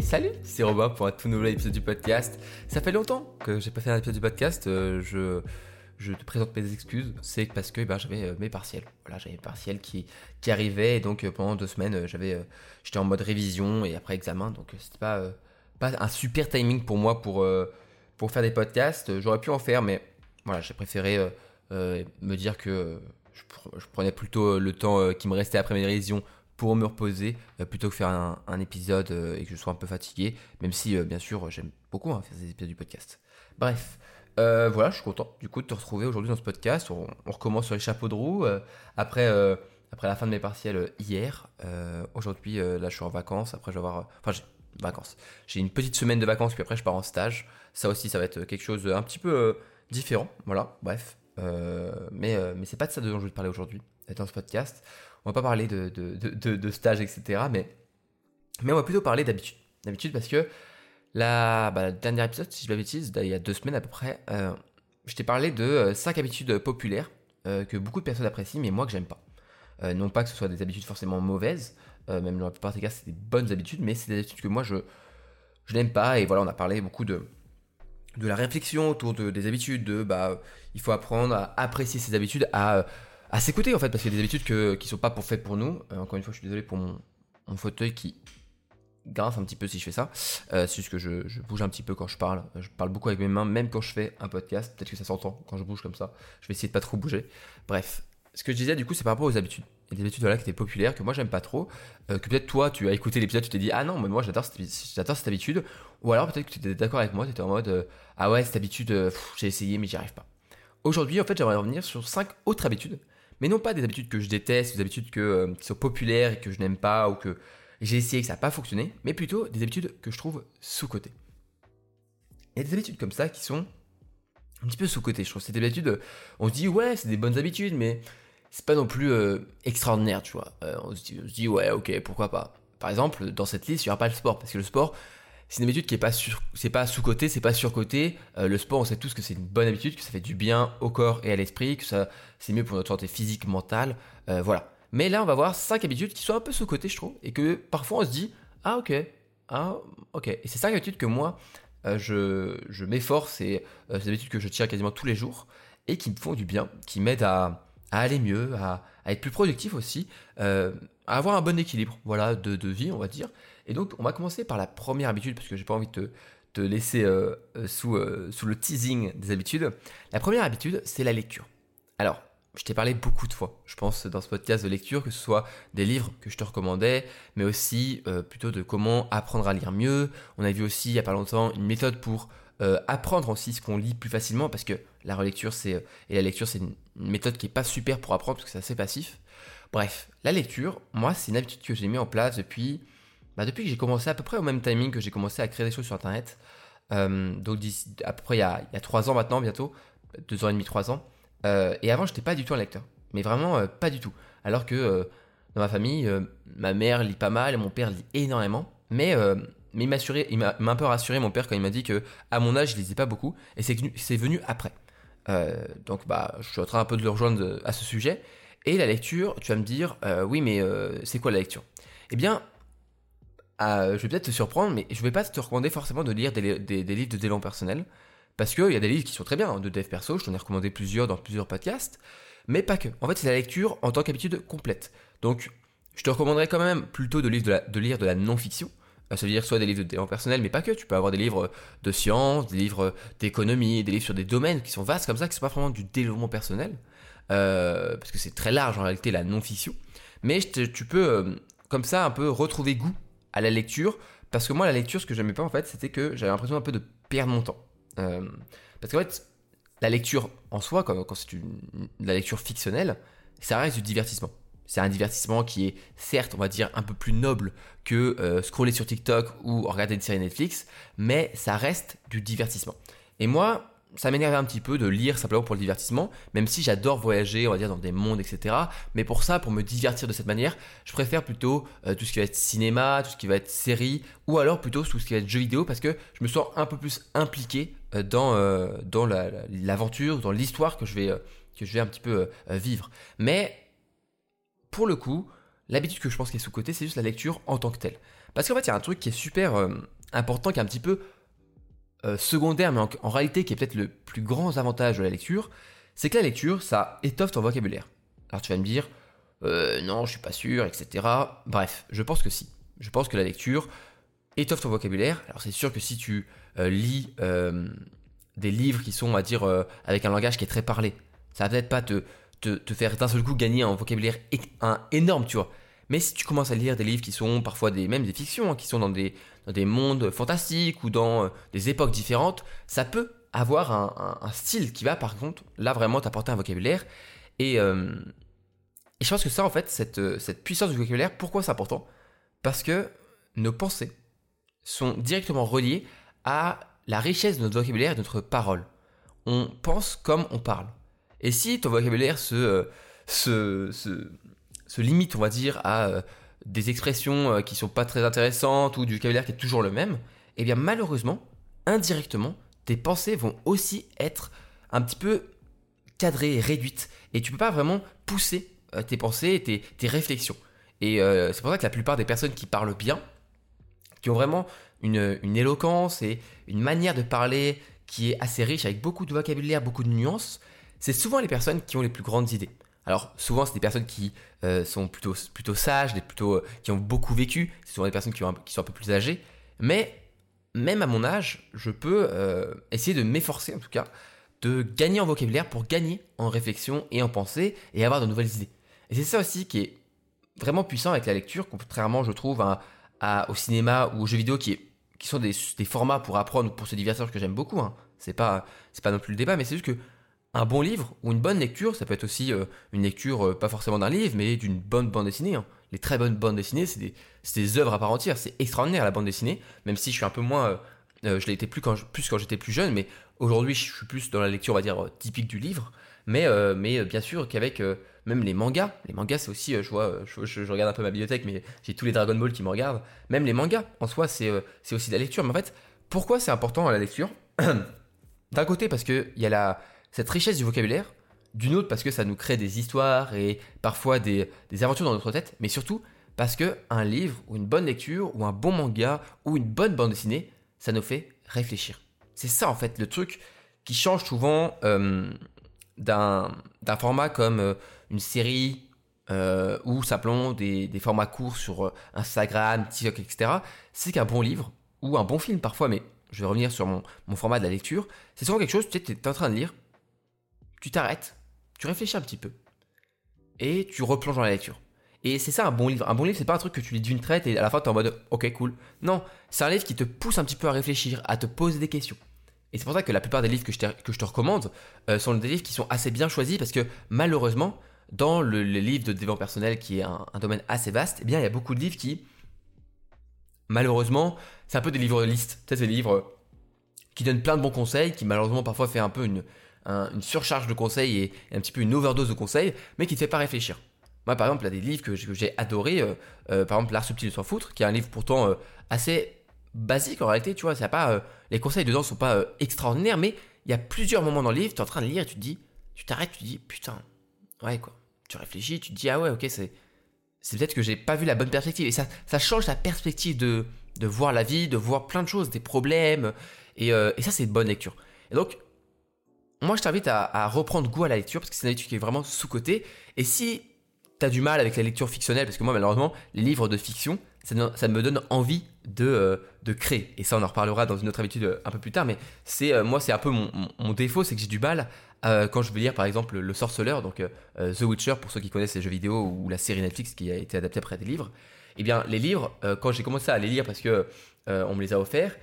Salut, c'est Robin pour un tout nouvel épisode du podcast. Ça fait longtemps que j'ai pas fait un épisode du podcast. euh, je, te présente mes excuses. C'est parce que ben, j'avais euh, mes partiels. Voilà, j'avais mes partiels qui, arrivaient et donc euh, pendant deux semaines, j'étais en mode révision et après examen. Donc c'était pas, pas un super timing pour moi pour, pour faire des podcasts. J'aurais pu en faire, mais voilà, j'ai préféré me dire que je, pr- je prenais plutôt le temps qui me restait après mes révisions pour me reposer euh, plutôt que faire un, épisode euh, et que je sois un peu fatigué, même si euh, bien sûr j'aime beaucoup hein, faire des épisodes du podcast. Bref, voilà, je suis content du coup de te retrouver aujourd'hui dans ce podcast. On, recommence sur les chapeaux de roue après après la fin de mes partiels hier. Aujourd'hui, là, je suis en vacances. Après, je vais avoir, enfin, vacances. J'ai une petite semaine de vacances, puis après, je pars en stage. Ça aussi, ça va être quelque chose un petit peu différent. Voilà, bref. Mais mais c'est pas de ça dont je vais te parler aujourd'hui dans ce podcast. On va pas parler de de, de, stage, etc. Mais mais on va plutôt parler d'habitude. D'habitude parce que la, bah, le dernier épisode, si je ne bêtise, il y a deux semaines à peu près, euh, je t'ai parlé de 5 habitudes populaires euh, que beaucoup de personnes apprécient, mais moi que j'aime pas. Euh, non pas que ce soit des habitudes forcément mauvaises, euh, même dans la plupart des cas, c'est des bonnes habitudes, mais c'est des habitudes que moi je, je n'aime pas. Et voilà, on a parlé beaucoup de, de la réflexion autour de, des habitudes, de bah, il faut apprendre à apprécier ces habitudes, à, à s'écouter en fait, parce qu'il y a des habitudes que, qui sont pas pour faites pour nous. Euh, encore une fois, je suis désolé pour mon, fauteuil qui grince un petit peu si je fais ça. Euh, c'est juste que je, bouge un petit peu quand je parle. Je parle beaucoup avec mes mains, même quand je fais un podcast. Peut-être que ça s'entend quand je bouge comme ça. Je vais essayer de pas trop bouger. Bref. Ce que je disais, du coup, c'est par rapport aux habitudes. Il y a des habitudes voilà, qui étaient populaires, que moi j'aime pas trop. euh, que peut-être toi, tu as écouté l'épisode, tu t'es dit, ah non, mais moi j'adore cette, cette habitude. Ou alors peut-être que tu étais d'accord avec moi, tu étais en mode, euh, ah ouais, cette habitude, euh, j'ai essayé, mais j'y arrive pas. Aujourd'hui, en fait, j'aimerais revenir sur cinq autres habitudes. Mais non pas des habitudes que je déteste, des habitudes que, euh, qui sont populaires et que je n'aime pas, ou que j'ai essayé et que ça n'a pas fonctionné, mais plutôt des habitudes que je trouve sous-cotées. Il y a des habitudes comme ça qui sont un petit peu sous-cotées, je trouve. C'est des habitudes, euh, on se dit, ouais, c'est des bonnes habitudes, mais c'est pas non plus euh, extraordinaire, tu vois. On, se dit, on se dit, ouais, ok, pourquoi pas. Par exemple, dans cette liste, il n'y aura pas le sport, parce que le sport, c'est une habitude qui est pas pas sous-côté, c'est pas sur-côté. Euh, le sport, on sait tous que c'est une bonne habitude, que ça fait du bien au corps et à l'esprit, que ça, c'est mieux pour notre santé physique, mentale, euh, voilà. Mais là, on va voir cinq habitudes qui sont un peu sous-côté, je trouve, et que parfois on se dit, ah ok, ah ok. Et c'est cinq habitudes que moi, euh, je, m'efforce et euh, c'est des habitudes que je tiens quasiment tous les jours et qui me font du bien, qui m'aident à, aller mieux, à, être plus productif aussi, à avoir un bon équilibre, voilà, de vie, on va dire. Et donc, on va commencer par la première habitude parce que j'ai pas envie de te, laisser euh, euh, sous, euh, sous le teasing des habitudes. La première habitude, c'est la lecture. Alors, je t'ai parlé beaucoup de fois, je pense, dans ce podcast de lecture, que ce soit des livres que je te recommandais, mais aussi plutôt de comment apprendre à lire mieux. On a vu aussi, il y a pas longtemps, une méthode pour apprendre aussi ce qu'on lit plus facilement, parce que la relecture c'est, et la lecture, c'est une, méthode qui est pas super pour apprendre, parce que c'est assez passif. Bref, la lecture, moi, c'est une habitude que j'ai mis en place depuis, bah, depuis que j'ai commencé à peu près au même timing que j'ai commencé à créer des choses sur Internet. Euh, donc à peu près il y a, il y a 3 ans maintenant, bientôt, deux ans et demi, trois ans. Euh, et avant, j'étais pas du tout un lecteur. Mais vraiment euh, pas du tout. Alors que dans ma famille, ma mère lit pas mal mon père lit énormément. Mais, mais il m'a un peu rassuré mon père quand il m'a dit que à mon âge, je lisais pas beaucoup. Et c'est venu, venu après. Donc bah, je suis en train un peu de le rejoindre à ce sujet. Et la lecture, tu vas me dire, oui, mais c'est quoi la lecture? Eh bien, euh, je vais peut-être te surprendre, mais je vais pas te recommander forcément de lire des, livres de développement personnel. Parce qu'il y a des livres qui sont très bien, hein, de dev perso, je t'en ai recommandé plusieurs dans plusieurs podcasts, mais pas que. En fait, c'est la lecture en tant qu'habitude complète. Donc, je te recommanderais quand même plutôt de lire de la, non-fiction. Ça veut dire soit des livres de développement personnel, mais pas que. Tu peux avoir des livres de sciences, des livres d'économie, des livres sur des domaines qui sont vastes comme ça, qui sont pas vraiment du développement personnel. Euh, parce que c'est très large en réalité la non-fiction. Mais tu peux, euh, comme ça, un peu retrouver goût à la lecture. Parce que moi, la lecture, ce que j'aimais pas en fait, c'était que j'avais l'impression un peu de perdre mon temps. Euh, parce qu'en fait, la lecture en soi, quand, c'est une, la lecture fictionnelle, ça reste du divertissement. C'est un divertissement qui est certes, on va dire, un peu plus noble que euh, scroller sur TikTok ou regarder une série Netflix, mais ça reste du divertissement. Et moi, ça m'énervait un petit peu de lire simplement pour le divertissement, même si j'adore voyager, on va dire, dans des mondes, etc. Mais pour ça, pour me divertir de cette manière, je préfère plutôt euh, tout ce qui va être cinéma, tout ce qui va être série, ou alors plutôt tout ce qui va être jeu vidéo, parce que je me sens un peu plus impliqué euh, dans, euh, dans la- la- l'aventure, dans l'histoire que je vais, que je vais un petit peu vivre. Mais pour le coup, l'habitude que je pense qui est sous-côté, c'est juste la lecture en tant que telle. Parce qu'en fait, il y a un truc qui est super important, qui est un petit peu euh, secondaire, mais en, réalité qui est peut-être le plus grand avantage de la lecture, c'est que la lecture, ça étoffe ton vocabulaire. Alors tu vas me dire, euh, non, je suis pas sûr, etc. Bref, je pense que si. Je pense que la lecture étoffe ton vocabulaire. Alors c'est sûr que si tu lis des livres qui sont, on va dire, avec un langage qui est très parlé, ça va peut-être pas te, te, faire d'un seul coup gagner un vocabulaire énorme, tu vois. Mais si tu commences à lire des livres qui sont parfois des, même des fictions, hein, qui sont dans des, des mondes fantastiques ou dans euh, des époques différentes, ça peut avoir un, style qui va par contre là vraiment t'apporter un vocabulaire. Et, euh, et, je pense que ça en fait, cette, euh, cette puissance du vocabulaire, pourquoi c'est important? Parce que nos pensées sont directement reliées à la richesse de notre vocabulaire et de notre parole. On pense comme on parle. Et si ton vocabulaire se, se se limite, on va dire, à euh, des expressions euh, qui sont pas très intéressantes ou du vocabulaire qui est toujours le même, eh bien malheureusement, indirectement, tes pensées vont aussi être un petit peu cadrées et réduites. Et tu peux pas vraiment pousser euh, tes pensées et tes, réflexions. Et c'est pour ça que la plupart des personnes qui parlent bien, qui ont vraiment une, une, éloquence et une manière de parler qui est assez riche, avec beaucoup de vocabulaire, beaucoup de nuances, c'est souvent les personnes qui ont les plus grandes idées. Alors souvent c'est des personnes qui euh, sont plutôt, plutôt sages, des plutôt, euh, qui ont beaucoup vécu, c'est souvent des personnes qui, ont qui, sont un peu plus âgées, mais même à mon âge, je peux euh, essayer de m'efforcer en tout cas de gagner en vocabulaire pour gagner en réflexion et en pensée et avoir de nouvelles idées. Et c'est ça aussi qui est vraiment puissant avec la lecture, contrairement je trouve à, au cinéma ou aux jeux vidéo qui, est, qui sont des, formats pour apprendre ou pour se divertir que j'aime beaucoup. Hein. C'est pas, pas non plus le débat, mais c'est juste que un bon livre ou une bonne lecture, ça peut être aussi euh, une lecture, euh, pas forcément d'un livre, mais d'une bonne bande dessinée. Hein. Les très bonnes bandes dessinées, c'est des, des, œuvres à part entière. C'est extraordinaire la bande dessinée, même si je suis un peu moins. Euh, je l'ai été plus quand, plus quand j'étais plus jeune, mais aujourd'hui, je suis plus dans la lecture, on va dire, typique du livre. Mais, mais bien sûr qu'avec même les mangas, les mangas, c'est aussi, je vois, je, regarde un peu ma bibliothèque, mais j'ai tous les Dragon Ball qui me regardent. Même les mangas, en soi, c'est aussi de la lecture. Mais en fait, pourquoi c'est important la lecture? D'un côté, parce qu'il y a la cette richesse du vocabulaire, d'une autre parce que ça nous crée des histoires et parfois des, aventures dans notre tête, mais surtout parce que un livre ou une bonne lecture ou un bon manga ou une bonne bande dessinée, ça nous fait réfléchir. C'est ça en fait le truc qui change souvent euh, d'un format comme euh, une série euh, ou simplement des, formats courts sur Instagram, TikTok, etc. C'est qu'un bon livre ou un bon film parfois, mais je vais revenir sur mon, mon format de la lecture, c'est souvent quelque chose, tu es en train de lire, tu t'arrêtes, tu réfléchis un petit peu, et tu replonges dans la lecture. Et c'est ça un bon livre. Un bon livre, c'est pas un truc que tu lis d'une traite et à la fin tu es en mode ok cool. Non, c'est un livre qui te pousse un petit peu à réfléchir, à te poser des questions. Et c'est pour ça que la plupart des livres que je, te recommande euh, sont des livres qui sont assez bien choisis parce que malheureusement, dans le, les livres de développement personnel qui est un, domaine assez vaste, eh bien il y a beaucoup de livres qui, malheureusement, c'est un peu des livres de c'est des livres qui donnent plein de bons conseils, qui malheureusement parfois fait un peu une, une surcharge de conseils et, un petit peu une overdose de conseils, mais qui ne te fait pas réfléchir. Moi, par exemple, il y a des livres que j'ai adorés, euh, euh, par exemple L'Art subtil de s'en foutre, qui est un livre pourtant euh, assez basique en réalité, tu vois, c'est pas, les conseils dedans sont pas extraordinaires, mais il y a plusieurs moments dans le livre, tu es en train de lire et tu te dis, tu t'arrêtes, tu te dis, putain, ouais quoi. Tu réfléchis, tu te dis, ah ouais, ok, c'est, c'est peut-être que j'ai pas vu la bonne perspective. Et ça, ça change ta perspective de, de voir la vie, de voir plein de choses, des problèmes. Et, et ça, c'est une bonne lecture. Et donc, moi je t'invite à, reprendre goût à la lecture parce que c'est une lecture qui est vraiment sous-côté. Et si tu as du mal avec la lecture fictionnelle, parce que moi malheureusement, les livres de fiction, ça, me donne envie de, euh, de créer. Et ça, on en reparlera dans une autre habitude euh, un peu plus tard. Mais c'est euh, moi, c'est un peu mon, défaut, c'est que j'ai du mal quand je veux lire par exemple Le Sorceleur, donc The Witcher, pour ceux qui connaissent les jeux vidéo ou la série Netflix qui a été adaptée après des livres. Eh bien, les livres, quand j'ai commencé à les lire parce que on me les a offerts,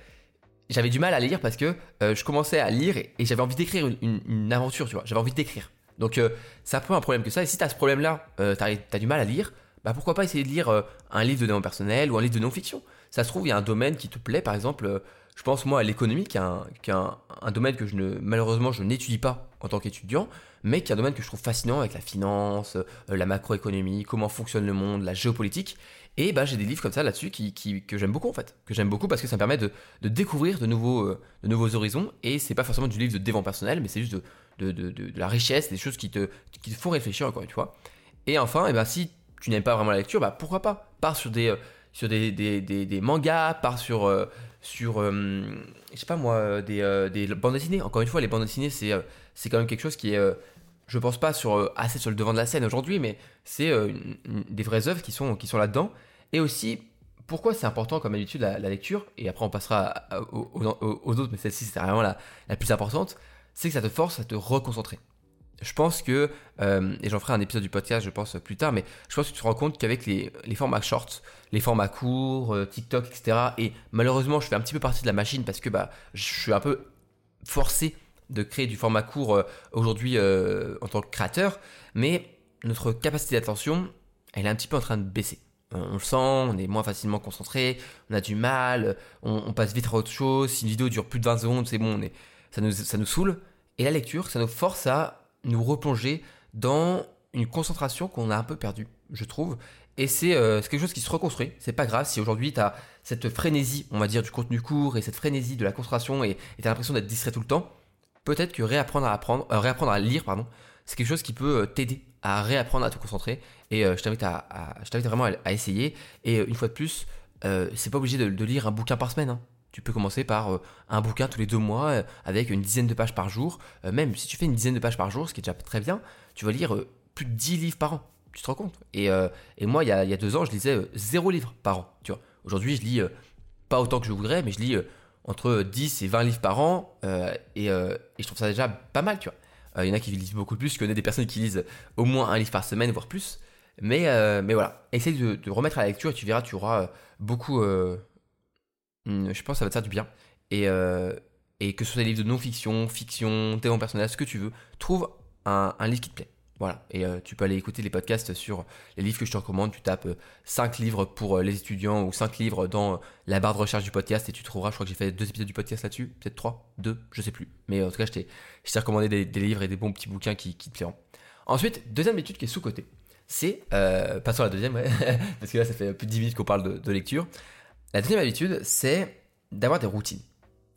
j'avais du mal à lire parce que euh, je commençais à lire et, j'avais envie d'écrire une, aventure, tu vois. J'avais envie d'écrire. Donc euh, c'est un peu un problème que ça. Et si tu as ce problème-là, euh, tu as, du mal à lire, bah pourquoi pas essayer de lire un livre de développement personnel ou un livre de non-fiction. Ça se trouve, il y a un domaine qui te plaît, par exemple, je pense moi à l'économie, qui est, un, un, domaine que je ne, malheureusement je n'étudie pas en tant qu'étudiant, mais qui est un domaine que je trouve fascinant avec la finance, la macroéconomie, comment fonctionne le monde, la géopolitique. Et bah, j'ai des livres comme ça là-dessus qui, que j'aime beaucoup en fait. Que j'aime beaucoup parce que ça me permet de, découvrir de nouveaux, euh, de nouveaux horizons. Et c'est pas forcément du livre de développement personnel, mais c'est juste de, de, la richesse, des choses qui te, qui te font réfléchir encore une fois. Et enfin, et bah, si tu n'aimes pas vraiment la lecture, bah, pourquoi pas? Pars sur des, euh, sur des, des, des, mangas, part sur, euh, sur euh, je sais pas moi, des, des, bandes dessinées. Encore une fois, les bandes dessinées, c'est c'est quand même quelque chose qui est, je pense pas sur, assez sur le devant de la scène aujourd'hui, mais c'est des vraies œuvres qui sont, là-dedans. Et aussi, pourquoi c'est important comme habitude la, lecture, et après on passera aux, autres, mais celle-ci c'est vraiment la, plus importante, c'est que ça te force à te reconcentrer je pense que, euh, et j'en ferai un épisode du podcast, je pense, plus tard, mais je pense que tu te rends compte qu'avec les, formats shorts, les formats courts, euh, TikTok, etc., et malheureusement, je fais un petit peu partie de la machine parce que bah, je suis un peu forcé de créer du format court euh, aujourd'hui en tant que créateur, mais notre capacité d'attention, elle est un petit peu en train de baisser. On le sent, on est moins facilement concentré, on a du mal, on, passe vite à autre chose. Si une vidéo dure plus de 20 secondes, c'est bon, on ça, nous, ça nous saoule. Et la lecture, ça nous force à nous replonger dans une concentration qu'on a un peu perdue, je trouve. Et euh, c'est quelque chose qui se reconstruit. C'est pas grave si aujourd'hui tu as cette frénésie, on va dire, du contenu court et cette frénésie de la concentration et tu as l'impression d'être distrait tout le temps. Peut-être que réapprendre à apprendre, euh, réapprendre à lire, pardon, c'est quelque chose qui peut euh, t'aider à réapprendre à te concentrer. Et je t'invite à, je t'invite vraiment à, essayer. Et une fois de plus, c'est pas obligé de, lire un bouquin par semaine. Hein. Tu peux commencer par euh, un bouquin tous les deux mois euh, avec une dizaine de pages par jour. Euh, même si tu fais une dizaine de pages par jour, ce qui est déjà très bien, tu vas lire plus de 10 livres par an. Tu te rends compte? Et, moi, il y, a, deux ans, je lisais zéro livre par an. Tu vois. Aujourd'hui, je lis pas autant que je voudrais, mais je lis entre 10 et 20 livres par an. Et, je trouve ça déjà pas mal. Tu vois. Il y en a qui lisent beaucoup plus. Je connais des personnes qui lisent au moins un livre par semaine, voire plus. Mais, mais voilà, essaye de, de, remettre à la lecture et tu verras, tu auras beaucoup, Hmm, je pense que ça va te faire du bien. Et, euh, et que ce soit des livres de non-fiction, fiction, développement personnel, ce que tu veux, trouve un, livre qui te plaît. Voilà. Et euh, tu peux aller écouter les podcasts sur les livres que je te recommande. Tu tapes 5 euh, livres pour les étudiants ou 5 livres dans la barre de recherche du podcast et tu trouveras, je crois que j'ai fait deux épisodes du podcast là-dessus, peut-être 3, 2, je sais plus. Mais en tout cas, je t'ai recommandé des, livres et des bons petits bouquins qui, te plairont. Ensuite, deuxième étude qui est sous-côté. C'est, passons à la deuxième, parce que là, ça fait plus de 10 minutes qu'on parle de lecture. La deuxième habitude, c'est d'avoir des routines.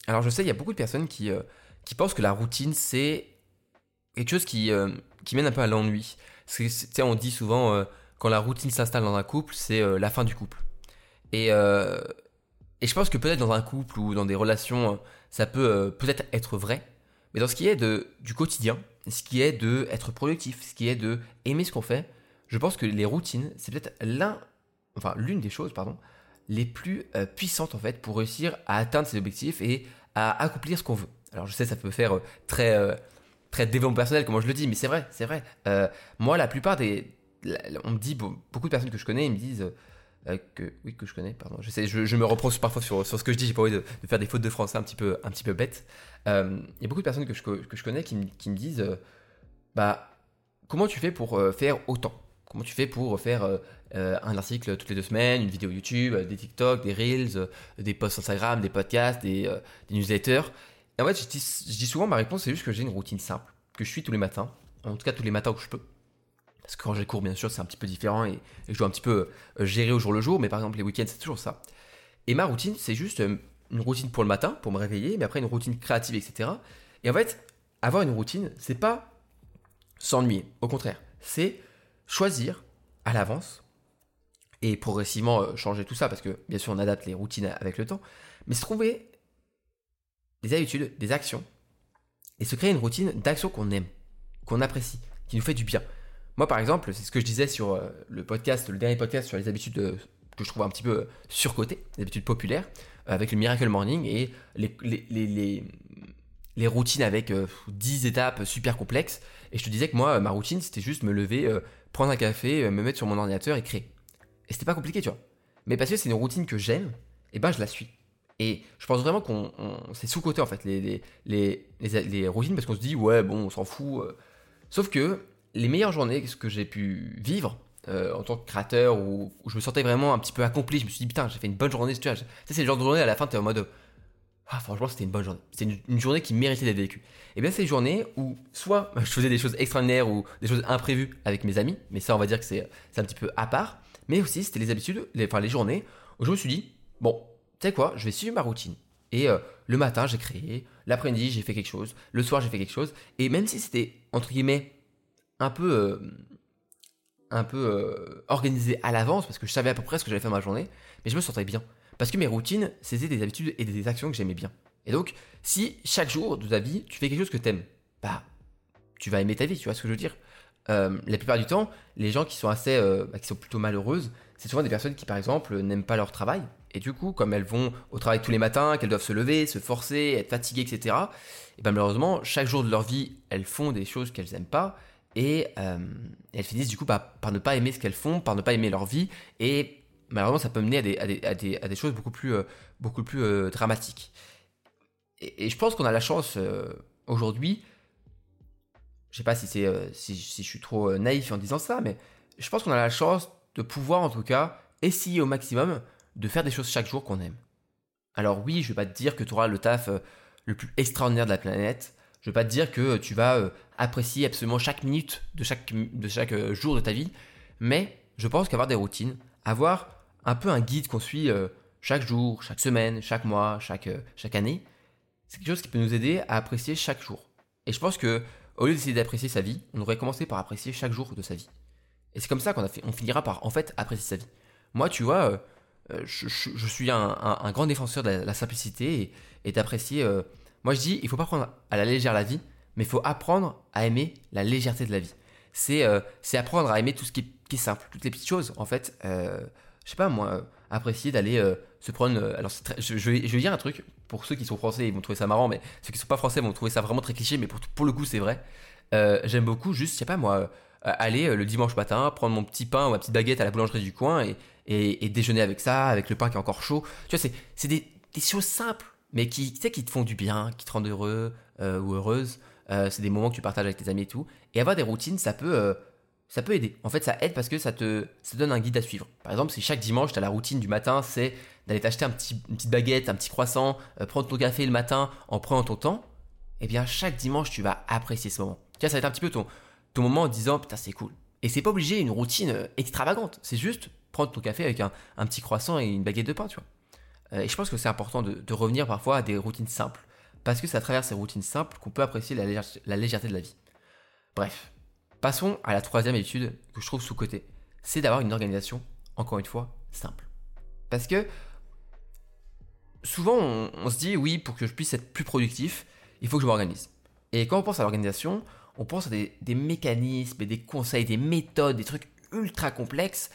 Alors je sais, il y a beaucoup de personnes qui, euh, qui pensent que la routine, c'est quelque chose qui, euh, qui mène un peu à l'ennui. On dit souvent, euh, quand la routine s'installe dans un couple, c'est la fin du couple. Et, et je pense que peut-être dans un couple ou dans des relations, ça peut peut-être être vrai. Mais dans ce qui est de, du quotidien, ce qui est de être productif, ce qui est de aimer ce qu'on fait, je pense que les routines, c'est peut-être l'un, enfin l'une des choses, pardon, les plus euh, puissantes en fait pour réussir à atteindre ses objectifs et à accomplir ce qu'on veut. Alors je sais ça peut faire euh, très euh, très développement personnel comme je le dis, mais c'est vrai, c'est vrai. moi la plupart des on me dit beaucoup de personnes que je connais, ils me disent que oui que je connais, pardon. Je sais, je, me reproche parfois sur, sur ce que je dis. J'ai pas envie de, faire des fautes de français un petit peu un petit peu bêtes. Il y a beaucoup de personnes que je, que je connais qui, qui me disent bah comment tu fais pour faire autant? Comment tu fais pour faire euh, euh, un article toutes les deux semaines, une vidéo YouTube, euh, des TikTok, des Reels, des posts Instagram, des podcasts, des, newsletters? Et en fait, je dis, souvent, ma réponse, c'est juste que j'ai une routine simple, que je suis tous les matins, en tout cas tous les matins où je peux. Parce que quand j'ai cours, bien sûr, c'est un petit peu différent et, je dois un petit peu gérer au jour le jour, mais par exemple, les week-ends, c'est toujours ça. Et ma routine, c'est juste une routine pour le matin, pour me réveiller, mais après une routine créative, etc. Et en fait, avoir une routine, c'est pas s'ennuyer. Au contraire, c'est choisir à l'avance et progressivement euh, changer tout ça parce que bien sûr on adapte les routines avec le temps, mais se trouver des habitudes, des actions et se créer une routine d'actions qu'on aime, qu'on apprécie, qui nous fait du bien. Moi par exemple, c'est ce que je disais sur euh, le podcast, le dernier podcast sur les habitudes euh, que je trouve un petit peu surcotées, les habitudes populaires, avec le Miracle Morning et les, routines avec 10 étapes super complexes. Et je te disais que moi, ma routine, c'était juste me lever, prendre un café, euh, me mettre sur mon ordinateur et créer. Et c'était pas compliqué, tu vois. Mais parce que c'est une routine que j'aime, et ben je la suis. Et je pense vraiment qu'on c'est sous-côté en fait les, les, les, routines parce qu'on se dit ouais bon on s'en fout. Euh. Sauf que les meilleures journées que j'ai pu vivre euh, en tant que créateur où, je me sentais vraiment un petit peu accompli, je me suis dit putain j'ai fait une bonne journée. Tu vois, c'est le genre de journée à la fin tu es en mode ah, franchement, c'était une bonne journée. C'était une, journée qui méritait d'être vécue. Et bien, c'est des journées où soit je faisais des choses extraordinaires ou des choses imprévues avec mes amis, mais ça, on va dire que c'est un petit peu à part. Mais aussi, c'était les habitudes, les, enfin les journées où je me suis dit, bon, sais quoi, je vais suivre ma routine. Et euh, le matin, j'ai créé, l'après-midi, j'ai fait quelque chose, le soir, j'ai fait quelque chose. Et même si c'était, entre guillemets, un peu, euh, un peu euh, organisé à l'avance parce que je savais à peu près ce que j'allais faire ma journée, mais je me sentais bien. Parce que mes routines, c'était des habitudes et des actions que j'aimais bien. Et donc, si chaque jour de ta vie, tu fais quelque chose que tu aimes, bah, tu vas aimer ta vie, tu vois ce que je veux dire? Euh, La plupart du temps, les gens qui sont assez, euh, bah, qui sont plutôt malheureuses, c'est souvent des personnes qui, par exemple, n'aiment pas leur travail. Et du coup, comme elles vont au travail tous les matins, qu'elles doivent se lever, se forcer, être fatiguées, etc., et ben malheureusement, chaque jour de leur vie, elles font des choses qu'elles n'aiment pas. Et euh, elles finissent du coup par, par, ne pas aimer ce qu'elles font, par ne pas aimer leur vie. Et malheureusement, ça peut mener à des, choses beaucoup plus, beaucoup plus dramatiques. Et, je pense qu'on a la chance aujourd'hui je sais pas si c'est euh, si, je suis trop euh, naïf en disant ça, mais je pense qu'on a la chance de pouvoir en tout cas essayer au maximum de faire des choses chaque jour qu'on aime. Alors oui, je vais pas te dire que tu auras le taf euh, le plus extraordinaire de la planète. Je vais pas te dire que tu vas apprécier absolument chaque minute de chaque, jour de ta vie. Mais je pense qu'avoir des routines, avoir un peu un guide qu'on suit chaque jour, chaque semaine, chaque mois, chaque, chaque année, c'est quelque chose qui peut nous aider à apprécier chaque jour. Et je pense que au lieu d'essayer d'apprécier sa vie, on devrait commencer par apprécier chaque jour de sa vie. Et c'est comme ça qu'on on finira par en fait apprécier sa vie. Moi, tu vois, euh, euh, je, suis un, grand défenseur de la, simplicité et, d'apprécier. Euh, moi, je dis, il faut pas prendre à la légère la vie, mais il faut apprendre à aimer la légèreté de la vie. C'est apprendre à aimer tout ce qui est, simple, toutes les petites choses. En fait, je sais pas moi, apprécier d'aller se prendre. alors, je, je vais dire un truc pour ceux qui sont français, ils vont trouver ça marrant, mais ceux qui sont pas français vont trouver ça vraiment très cliché, mais pour, le coup, c'est vrai. Euh, j'aime beaucoup juste, je sais pas moi, euh, aller euh, le dimanche matin, prendre mon petit pain ou ma petite baguette à la boulangerie du coin et, déjeuner avec ça, avec le pain qui est encore chaud. Tu vois, c'est des, des, choses simples, mais qui, tu sais, qui te font du bien, qui te rendent heureux ou heureuse. c'est des moments que tu partages avec tes amis et tout. Et avoir des routines, ça peut, ça peut aider. En fait, ça aide parce que ça te, ça donne un guide à suivre. Par exemple, si chaque dimanche, tu as la routine du matin, c'est d'aller t'acheter une petite baguette, un petit croissant, euh, prendre ton café le matin en prenant ton temps, eh bien, chaque dimanche, tu vas apprécier ce moment. Tu vois, ça va être un petit peu ton, ton moment en disant, putain, c'est cool. Et c'est pas obligé une routine euh, extravagante. C'est juste prendre ton café avec un, un, petit croissant et une baguette de pain, tu vois. Euh, et je pense que c'est important de, revenir parfois à des routines simples. Parce que c'est à travers ces routines simples qu'on peut apprécier la, la légèreté de la vie. Bref, Passons à la troisième étude que je trouve sous-cotée. C'est d'avoir une organisation, encore une fois, simple. Parce que souvent, on, se dit, oui, pour que je puisse être plus productif, il faut que je m'organise. Et quand on pense à l'organisation, on pense à des, mécanismes, des conseils, des méthodes, des trucs ultra complexes.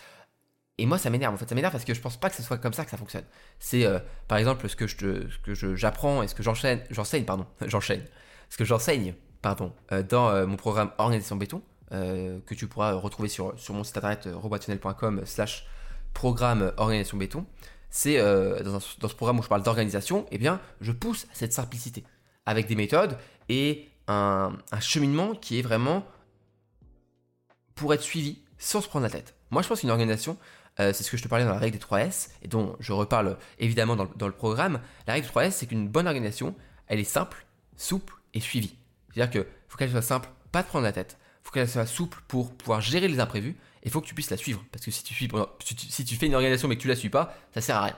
Et moi, ça m'énerve. En fait, ça m'énerve parce que je pense pas que ce soit comme ça que ça fonctionne. C'est, euh, par exemple, ce que je, j'apprends et ce que j'enchaîne, j'enseigne, pardon, j'enchaîne, ce que j'enseigne, pardon, euh, dans euh, mon programme Organisation Béton. Que tu pourras retrouver sur, mon site internet euh, robottionnel.com slash programme organisation béton. C'est euh, dans, ce programme où je parle d'organisation, eh bien, je pousse cette simplicité avec des méthodes et un, cheminement qui est vraiment pour être suivi sans se prendre la tête. Moi, je pense qu'une organisation, c'est ce que je te parlais dans la règle des 3 S, et dont je reparle évidemment dans le, programme. La règle des 3 S, c'est qu'une bonne organisation, elle est simple, souple et suivie. C'est-à-dire qu'il faut qu'elle soit simple, pas de prendre la tête faut qu'elle soit souple pour pouvoir gérer les imprévus. Il faut que tu puisses la suivre. Parce que si tu, fais une organisation mais que tu la suis pas, ça sert à rien.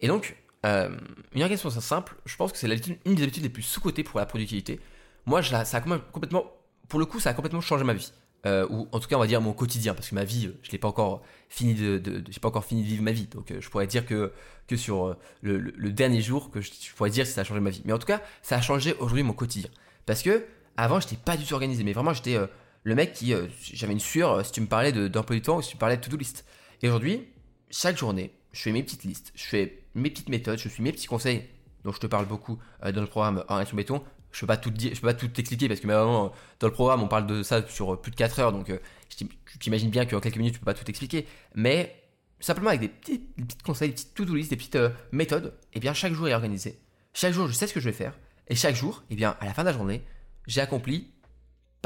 Et donc, euh, une organisation simple, je pense que c'est une des habitudes les plus sous-cotées pour la productivité. Moi, ça a complètement, pour le coup, ça a complètement changé ma vie. Euh, ou en tout cas, on va dire mon quotidien, parce que ma vie, je n'ai pas encore fini de, pas encore fini de vivre ma vie. Donc, euh, je pourrais dire que, que sur le, dernier jour, que je, pourrais dire si ça a changé ma vie. Mais en tout cas, ça a changé aujourd'hui mon quotidien. Parce que avant, je n'étais pas du tout organisé, mais vraiment, j'étais le mec qui, euh, j'avais une sueur euh, si tu me parlais d'emploi du temps ou si tu me parlais de to-do list. Et aujourd'hui, chaque journée, je fais mes petites listes, je fais mes petites méthodes, je suis mes petits conseils dont je te parle beaucoup euh, dans le programme Orientation Béton. Je peux je peux pas tout t'expliquer parce que dans le programme on parle de ça sur plus de 4 heures donc tu t'imagines bien qu'en quelques minutes tu peux pas tout expliquer. Mais simplement avec des petits, conseils, des petites to-do list, des petites méthodes, et eh bien chaque jour est organisé. Chaque jour je sais ce que je vais faire et chaque jour, et eh bien à la fin de la journée, j'ai accompli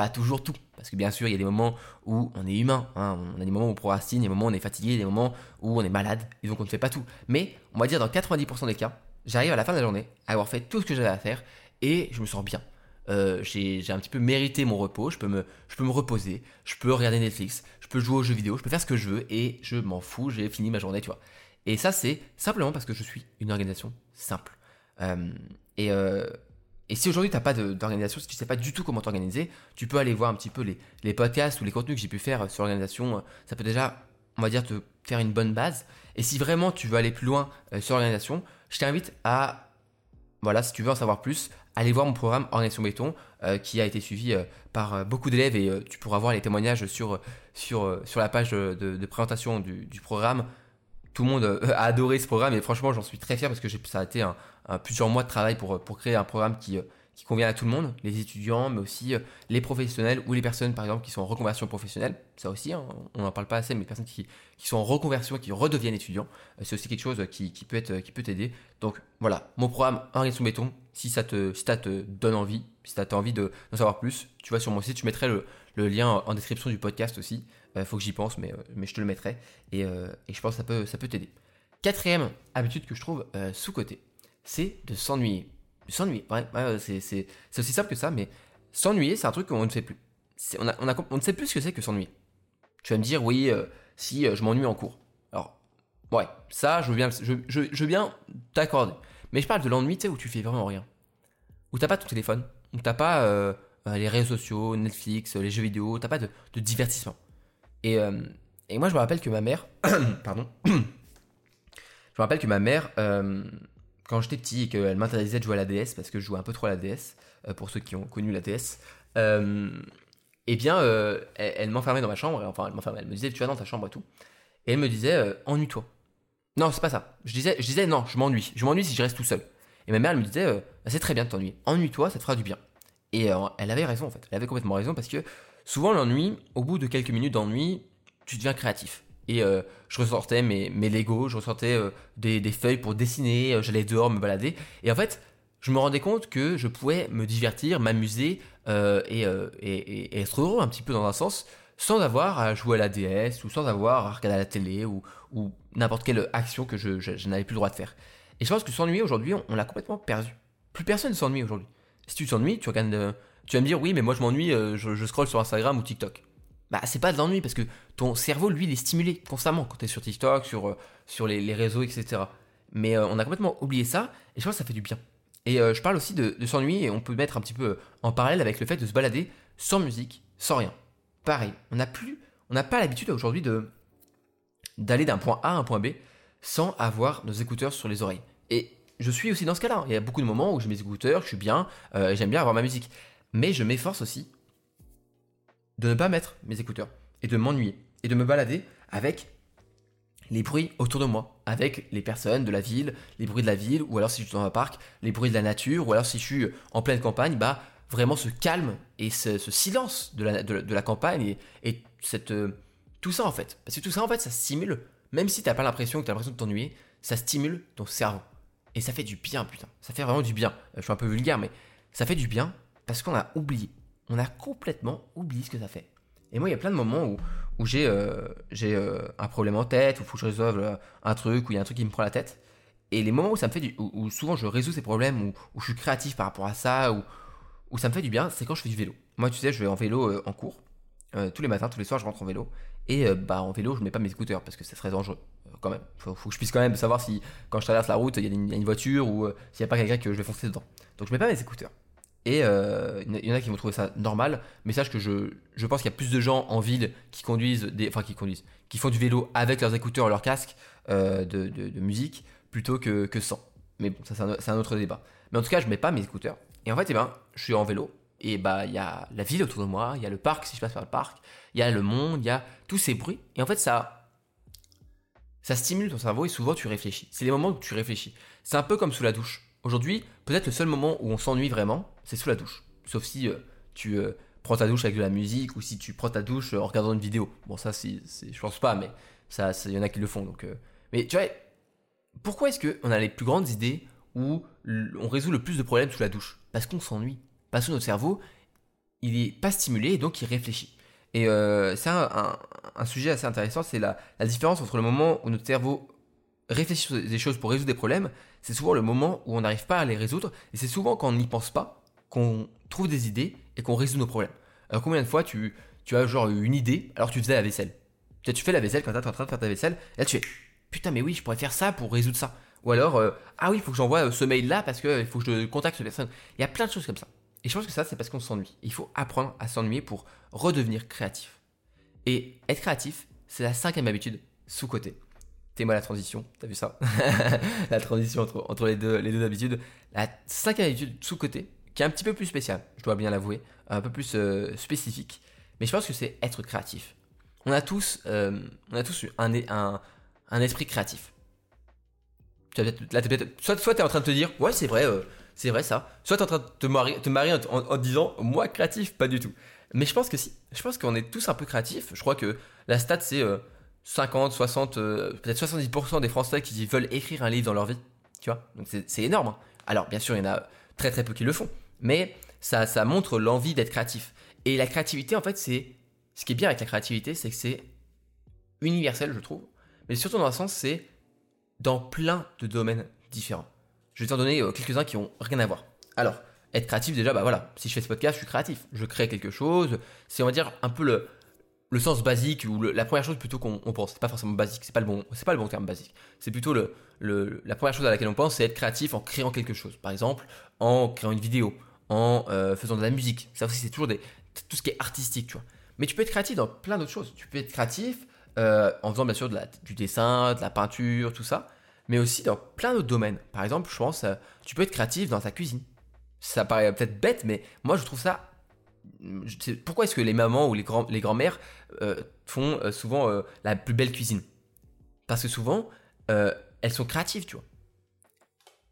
pas toujours tout. Parce que bien sûr, il y a des moments où on est humain. Hein. On a des moments où on procrastine, des moments où on est fatigué, des moments où on est malade. Et donc on ne fait pas tout. Mais on va dire dans 90% des cas, j'arrive à la fin de la journée à avoir fait tout ce que j'avais à faire et je me sens bien. Euh, j'ai un petit peu mérité mon repos, je peux, me, reposer, je peux regarder Netflix, je peux jouer aux jeux vidéo, je peux faire ce que je veux et je m'en fous, j'ai fini ma journée, tu vois. Et ça, c'est simplement parce que je suis une organisation simple. Euh, et, euh, et si aujourd'hui tu n'as pas d'organisation, si tu sais pas du tout comment t'organiser, tu peux aller voir un petit peu les, les podcasts ou les contenus que j'ai pu faire sur l'organisation. Ça peut déjà, on va dire, te faire une bonne base. Et si vraiment tu veux aller plus loin sur l'organisation, je t'invite à, voilà, si tu veux en savoir plus, aller voir mon programme Organisation Béton qui a été suivi par beaucoup d'élèves et tu pourras voir les témoignages sur, sur, sur la page de, présentation du, du programme tout le monde euh, a adoré ce programme et franchement j'en suis très fier parce que ça a été un, plusieurs mois de travail pour, pour créer un programme qui, euh, qui convient à tout le monde, les étudiants, mais aussi euh, les professionnels ou les personnes par exemple qui sont en reconversion professionnelle. Ça aussi, hein, on n'en parle pas assez, mais les personnes qui, qui, sont en reconversion qui redeviennent étudiants, c'est aussi quelque chose qui, qui peut être qui peut t'aider. Donc voilà, mon programme Organisation Béton, si ça te, si ça te donne envie, si tu as envie d'en savoir plus, tu vas sur mon site, je mettrai le, le lien en description du podcast aussi. Il faut que j'y pense, mais, mais je te le mettrai. Et, et je pense que ça peut, ça peut t'aider. Quatrième habitude que je trouve sous-côté, c'est de s'ennuyer. S'ennuyer, ouais, c'est aussi simple que ça, mais s'ennuyer, c'est un truc qu'on ne fait plus. On, a, on, a, on, ne sait plus ce que c'est que s'ennuyer. Tu vas me dire, oui, si je m'ennuie en cours. Alors, ouais, ça, je veux bien, je, je bien t'accorder. Mais je parle de l'ennui, tu sais, où tu fais vraiment rien. Où t'as pas ton téléphone, où t'as pas les réseaux sociaux, Netflix, les jeux vidéo, t'as pas de, de divertissement. Et, euh, et, moi, je me rappelle que ma mère, pardon, je me rappelle que ma mère, euh, quand j'étais petit et qu'elle m'interdisait de jouer à la DS parce que je jouais un peu trop à la DS, euh, pour ceux qui ont connu la DS, eh bien, elle, elle m'enfermait dans ma chambre, enfin, elle m'enfermait, elle me disait, tu vas dans ta chambre et tout, et elle me disait, ennuie-toi. Non, c'est pas ça. Je disais, je disais, non, je m'ennuie. Je m'ennuie si je reste tout seul. Et ma mère, elle me disait, c'est très bien de t'ennuyer. Ennuie-toi, ça te fera du bien. Et elle avait raison en fait. Elle avait complètement raison parce que souvent l'ennui, au bout de quelques minutes d'ennui, tu deviens créatif. Et euh, je ressortais mes, mes Lego, je ressortais euh, des, feuilles pour dessiner, euh, j'allais dehors me balader. Et en fait, je me rendais compte que je pouvais me divertir, m'amuser et, être heureux un petit peu dans un sens, sans avoir à jouer à la DS ou sans avoir à regarder à la télé ou, n'importe quelle action que je, je, n'avais plus le droit de faire. Et je pense que s'ennuyer aujourd'hui, on, l'a complètement perdu. Plus personne ne s'ennuie aujourd'hui. Si tu t'ennuies, tu regardes tu vas me dire, oui, mais moi je m'ennuie, euh, je, scroll sur Instagram ou TikTok. Bah, c'est pas de l'ennui parce que ton cerveau, lui, il est stimulé constamment quand tu es sur TikTok, sur, euh, sur les, réseaux, etc. Mais euh, on a complètement oublié ça et je pense que ça fait du bien. Et je parle aussi de, s'ennuyer et on peut mettre un petit peu en parallèle avec le fait de se balader sans musique, sans rien. Pareil, on n'a plus, on n'a pas l'habitude aujourd'hui de d'aller d'un point A à un point B sans avoir nos écouteurs sur les oreilles. Et je suis aussi dans ce cas-là. Il y a beaucoup de moments où j'ai mes écouteurs, je suis bien, j'aime bien avoir ma musique. Mais je m'efforce aussi de ne pas mettre mes écouteurs et de m'ennuyer et de me balader avec les bruits autour de moi, avec les personnes de la ville, les bruits de la ville, ou alors si je suis dans un parc, les bruits de la nature, ou alors si je suis en pleine campagne, bah vraiment ce calme et ce, silence de la, campagne et, cette, euh, tout ça en fait. Parce que tout ça en fait ça stimule, même si t'as pas l'impression que t'as l'impression de t'ennuyer, ça stimule ton cerveau. Et ça fait du bien putain, ça fait vraiment du bien. Je suis un peu vulgaire mais ça fait du bien parce qu'on a oublié. On a complètement oublié ce que ça fait. Et moi, il y a plein de moments où, où j'ai euh, euh, un problème en tête, où il faut que je résolve euh, un truc, où il y a un truc qui me prend la tête. Et les moments où ça me fait du, où, souvent je résous ces problèmes, où, où, je suis créatif par rapport à ça, où, où ça me fait du bien, c'est quand je fais du vélo. Moi, tu sais, je vais en vélo en cours. tous les matins, tous les soirs, je rentre en vélo. Et bah, en vélo, je mets pas mes écouteurs parce que ça serait dangereux quand même. Faut, faut, que je puisse quand même savoir si quand je traverse la route, il y a une, voiture ou s'il n'y a pas quelqu'un que je vais foncer dedans. Donc je mets pas mes écouteurs. Et euh, il y en a qui vont trouver ça normal, mais sache que je, je pense qu'il y a plus de gens en ville qui conduisent, des, enfin qui conduisent, qui font du vélo avec leurs écouteurs leurs casques euh, de, de, musique plutôt que, que sans. Mais bon, ça c'est un, autre débat. Mais en tout cas, je mets pas mes écouteurs. Et en fait, eh ben, je suis en vélo. Et bah, il y a la ville autour de moi, il y a le parc si je passe par le parc, il y a le monde, il y a tous ces bruits. Et en fait, ça, ça stimule ton cerveau et souvent tu réfléchis. C'est les moments où tu réfléchis. C'est un peu comme sous la douche. Aujourd'hui, peut-être le seul moment où on s'ennuie vraiment, c'est sous la douche. Sauf si euh, tu euh, prends ta douche avec de la musique ou si tu prends ta douche en regardant une vidéo. Bon, ça, c'est, je pense pas, mais ça, il y en a qui le font. Donc, euh. Mais tu vois, pourquoi est-ce qu'on a les plus grandes idées où on résout le plus de problèmes sous la douche? Parce qu'on s'ennuie. Parce que notre cerveau, il est pas stimulé et donc il réfléchit. Et c'est un, sujet assez intéressant, c'est la différence entre le moment où notre cerveau réfléchir sur des choses pour résoudre des problèmes, c'est souvent le moment où on n'arrive pas à les résoudre, et c'est souvent quand on n'y pense pas qu'on trouve des idées et qu'on résout nos problèmes. Alors combien de fois tu, tu as genre une idée alors tu faisais la vaisselle? Peut-être tu fais la vaisselle quand tu es en train de faire ta vaisselle, et là tu fais putain mais oui je pourrais faire ça pour résoudre ça. Ou alors, ah oui, il faut que j'envoie ce mail-là parce qu'il faut que je contacte cette personne. Il y a plein de choses comme ça. Et je pense que ça, c'est parce qu'on s'ennuie. Il faut apprendre à s'ennuyer pour redevenir créatif. Et être créatif, c'est la cinquième habitude sous-côté. Moi la transition, t'as vu ça? La transition entre, les, deux, les deux habitudes. La cinquième habitude sous-côté, qui est un petit peu plus spéciale, je dois bien l'avouer, un peu plus euh, spécifique. Mais je pense que c'est être créatif. On a tous, euh, on a tous un, un, un esprit créatif. Là, soit, soit tu es en train de te dire, ouais, c'est vrai, euh, c'est vrai ça. Soit tu es en train de te marier, te marier en, te disant, moi, créatif, pas du tout. Mais je pense que si. Je pense qu'on est tous un peu créatifs. Je crois que la stat, c'est 50, 60, peut-être 70% des Français qui veulent écrire un livre dans leur vie. Tu vois Donc c'est énorme. Hein. Alors, bien sûr, il y en a très très peu qui le font. Mais ça, ça montre l'envie d'être créatif. Et la créativité, en fait, c'est. Ce qui est bien avec la créativité, c'est que c'est universel, je trouve. Mais surtout dans un sens, c'est dans plein de domaines différents. Je vais t'en donner euh, quelques-uns qui ont rien à voir. Alors, être créatif, déjà, bah voilà, si je fais ce podcast, je suis créatif. Je crée quelque chose. C'est, on va dire, un peu le, le sens basique ou la première chose plutôt qu'on pense. C'est pas forcément basique, c'est pas le bon, c'est pas le bon terme basique. C'est plutôt le, la première chose à laquelle on pense, c'est être créatif en créant quelque chose. Par exemple, en créant une vidéo, en euh, faisant de la musique. Ça aussi, c'est toujours des, tout ce qui est artistique, tu vois. Mais tu peux être créatif dans plein d'autres choses. Tu peux être créatif euh, en faisant bien sûr de la, du dessin, de la peinture, tout ça, mais aussi dans plein d'autres domaines. Par exemple, je pense, euh, tu peux être créatif dans ta cuisine. Ça paraît peut-être bête, mais moi je trouve ça pourquoi est-ce que les mamans ou les, grands, les grands-mères euh, font euh, souvent euh, la plus belle cuisine? Parce que souvent, elles sont créatives, tu vois.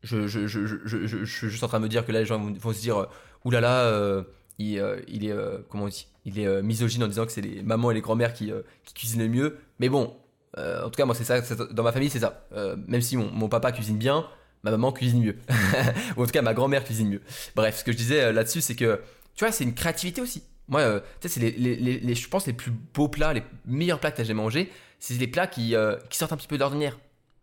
Je, je, je, je, suis juste en train de me dire que là, les gens vont, se dire oulala, il, il, est, comment on dit? Il est misogyne en disant que c'est les mamans et les grands-mères qui, qui cuisinent le mieux. Mais bon, en tout cas, moi, c'est ça, dans ma famille, c'est ça. même si mon, mon, papa cuisine bien, ma maman cuisine mieux. ou en tout cas, ma grand-mère cuisine mieux. Bref, ce que je disais là-dessus, c'est que tu vois, c'est une créativité aussi. Moi, euh, tu sais, c'est les, les, je pense, les plus beaux plats, les meilleurs plats que tu as jamais mangé, c'est des plats qui, euh, qui sortent un petit peu d'ordinaire.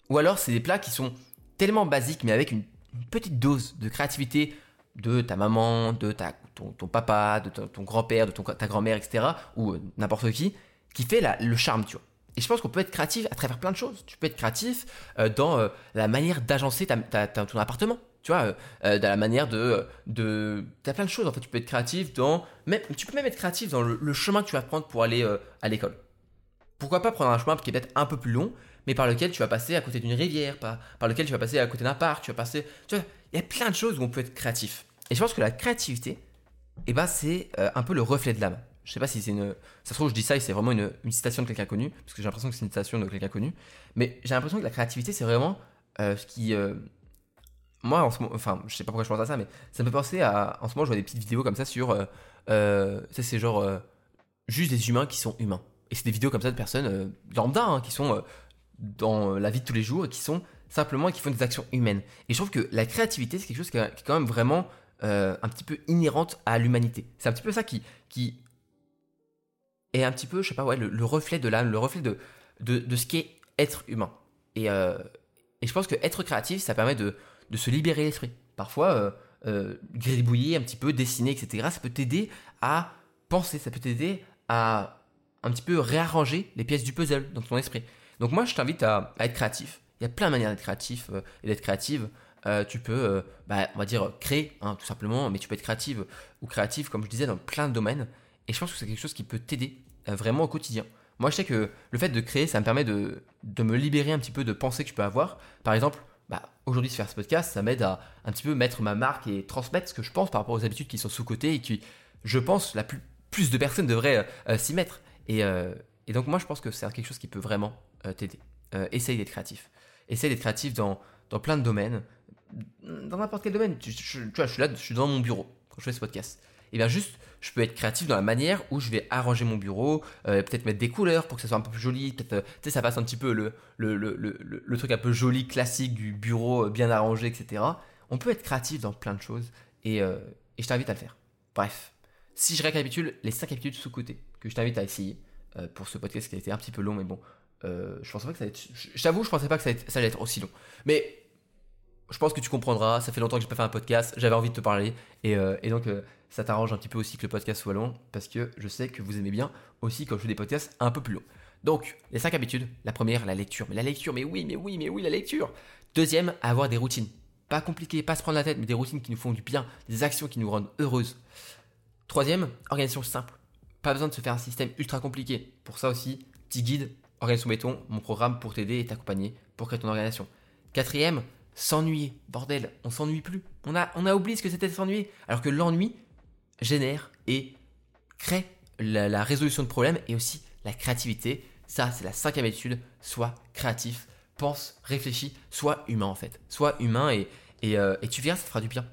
Ou alors, c'est des plats qui sont tellement basiques, mais avec une, petite dose de créativité de ta maman, de ta, ton, papa, de ton, grand-père, de ton, ta grand-mère, etc., ou euh, n'importe qui, qui fait la, le charme, tu vois. Et je pense qu'on peut être créatif à travers plein de choses. Tu peux être créatif dans la manière d'agencer ton appartement tu vois, euh, euh, dans la manière de, de, t'as plein de choses en fait. Tu peux être créatif dans, même, tu peux même être créatif dans le, chemin que tu vas prendre pour aller euh, à l'école. Pourquoi pas prendre un chemin qui est peut-être un peu plus long, mais par lequel tu vas passer à côté d'une rivière, par, par lequel tu vas passer à côté d'un parc, tu vas passer, tu vois, il y a plein de choses où on peut être créatif. Et je pense que la créativité, eh ben, c'est un peu le reflet de l'âme. Je sais pas si c'est une. Ça se trouve, je dis ça et c'est vraiment une, une, citation de quelqu'un connu, parce que j'ai l'impression que c'est une citation de quelqu'un connu. Mais j'ai l'impression que la créativité, c'est vraiment ce qui moi, en ce moment, enfin, je sais pas pourquoi je pense à ça, mais ça me fait penser à. En ce moment, je vois des petites vidéos comme ça sur. Euh, euh c'est genre. Euh, juste des humains qui sont humains. Et c'est des vidéos comme ça de personnes lambda, hein, qui sont dans la vie de tous les jours qui sont simplement. qui font des actions humaines. Et je trouve que la créativité, c'est quelque chose qui est, quand même vraiment un petit peu inhérente à l'humanité. C'est un petit peu ça qui. qui est un petit peu, je sais pas, ouais, le, reflet de l'âme, le reflet de, de, de, ce qu'est être humain. Et, et je pense que être créatif, ça permet de de se libérer l'esprit. Parfois, euh, euh, un petit peu, dessiner, etc., ça peut t'aider à penser, ça peut t'aider à un petit peu réarranger les pièces du puzzle dans ton esprit. Donc moi, je t'invite à, être créatif. Il y a plein de manières d'être créatif euh, et d'être créative. tu peux, bah, on va dire, créer, hein, tout simplement, mais tu peux être créative ou créatif, comme je disais, dans plein de domaines. Et je pense que c'est quelque chose qui peut t'aider vraiment au quotidien. Moi, je sais que le fait de créer, ça me permet de, de me libérer un petit peu de pensées que je peux avoir. Par exemple, aujourd'hui, se faire ce podcast, ça m'aide à un petit peu mettre ma marque et transmettre ce que je pense par rapport aux habitudes qui sont sous-côté et qui, je pense, la plus, de personnes devraient euh, euh, s'y mettre. Et, euh, et, donc, moi, je pense que c'est quelque chose qui peut vraiment t'aider. essaye d'être créatif. Essaye d'être créatif dans, plein de domaines. Dans n'importe quel domaine. Tu, vois, je suis là, je suis dans mon bureau quand je fais ce podcast et bien juste, je peux être créatif dans la manière où je vais arranger mon bureau, euh, peut-être mettre des couleurs pour que ça soit un peu plus joli, peut-être, euh, tu sais, ça passe un petit peu le, le, le, le, truc un peu joli, classique du bureau euh, bien arrangé, etc. On peut être créatif dans plein de choses et, et je t'invite à le faire. Bref, si je récapitule les 5 habitudes sous-côté que je t'invite à essayer pour ce podcast qui a été un petit peu long, mais bon, je pensais pas que ça allait être. J'avoue, je pensais pas que ça allait être aussi long. Mais je pense que tu comprendras. Ça fait longtemps que j'ai pas fait un podcast. J'avais envie de te parler. Et, euh, donc, euh, ça t'arrange un petit peu aussi que le podcast soit long. Parce que je sais que vous aimez bien aussi quand je fais des podcasts un peu plus longs. Donc, les cinq habitudes. La première, la lecture. Mais la lecture, mais oui, mais oui, mais oui, la lecture. Deuxième, avoir des routines. Pas compliqué, pas se prendre la tête, mais des routines qui nous font du bien, des actions qui nous rendent heureuses. Troisième, organisation simple. Pas besoin de se faire un système ultra compliqué. Pour ça aussi, petit guide, organisation béton, mon programme pour t'aider et t'accompagner pour créer ton organisation. Quatrième, s'ennuyer. Bordel, on s'ennuie plus. On a, on a oublié ce que c'était de s'ennuyer. Alors que l'ennui génère et crée la, résolution de problèmes et aussi la créativité. Ça, c'est la cinquième étude. Sois créatif, pense, réfléchis, sois humain en fait. Sois humain et, et, euh, tu verras, ça te fera du bien.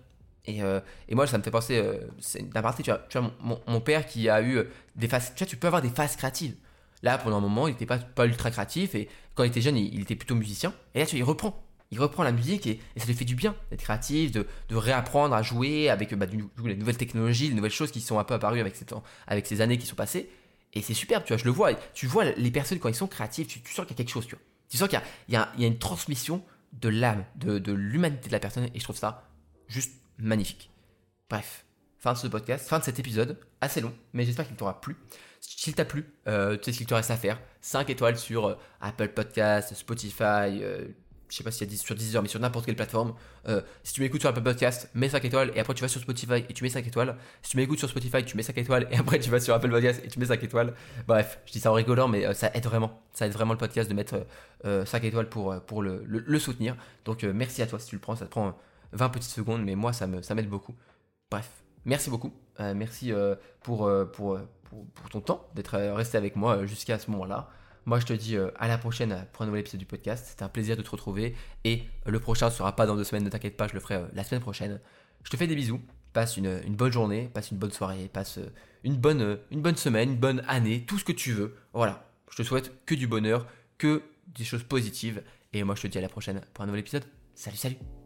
Et, euh, et moi, ça me fait penser, euh, c'est d'un partie, tu vois, tu vois mon, père qui a eu des phases, tu vois, tu peux avoir des phases créatives. Là, pendant un moment, il n'était pas, pas ultra créatif et quand il était jeune, il, était plutôt musicien. Et là, tu vois, il reprend. Il reprend la musique et, ça lui fait du bien d'être créatif, de, réapprendre à jouer avec bah, les nouvelles technologies, les nouvelles choses qui sont un peu apparues avec ces, années qui sont passées. Et c'est superbe, tu vois, je le vois. Tu vois les personnes quand ils sont créatifs, tu, sens qu'il y a quelque chose, tu vois. Tu sens qu'il y, a, une transmission de l'âme, de, de l'humanité de la personne et je trouve ça juste magnifique. Bref, fin de ce podcast, fin de cet épisode, assez long, mais j'espère qu'il t'aura plu. S'il t'a plu, euh, tu sais ce qu'il te reste à faire. 5 étoiles sur euh, Apple Podcast, Spotify, euh, je sais pas s'il y a 10 sur 10 heures, mais sur n'importe quelle plateforme. Euh, si tu m'écoutes sur Apple Podcast, mets 5 étoiles et après tu vas sur Spotify et tu mets 5 étoiles. Si tu m'écoutes sur Spotify, tu mets 5 étoiles et après tu vas sur Apple Podcast et tu mets 5 étoiles. Bref, je dis ça en rigolant, mais ça aide vraiment. Ça aide vraiment le podcast de mettre 5 étoiles pour, pour le, le, soutenir. Donc merci à toi si tu le prends. Ça te prend 20 petites secondes, mais moi ça m'aide ça beaucoup. Bref, merci beaucoup. Euh, merci euh, euh, pour, pour, pour, ton temps, d'être resté avec moi jusqu'à ce moment-là. Moi, je te dis à la prochaine pour un nouvel épisode du podcast. C'était un plaisir de te retrouver. Et le prochain ne sera pas dans deux semaines, ne t'inquiète pas, je le ferai la semaine prochaine. Je te fais des bisous. Passe une, une, bonne journée, passe une bonne soirée, passe une bonne, une bonne semaine, une bonne année, tout ce que tu veux. Voilà. Je te souhaite que du bonheur, que des choses positives. Et moi, je te dis à la prochaine pour un nouvel épisode. Salut, salut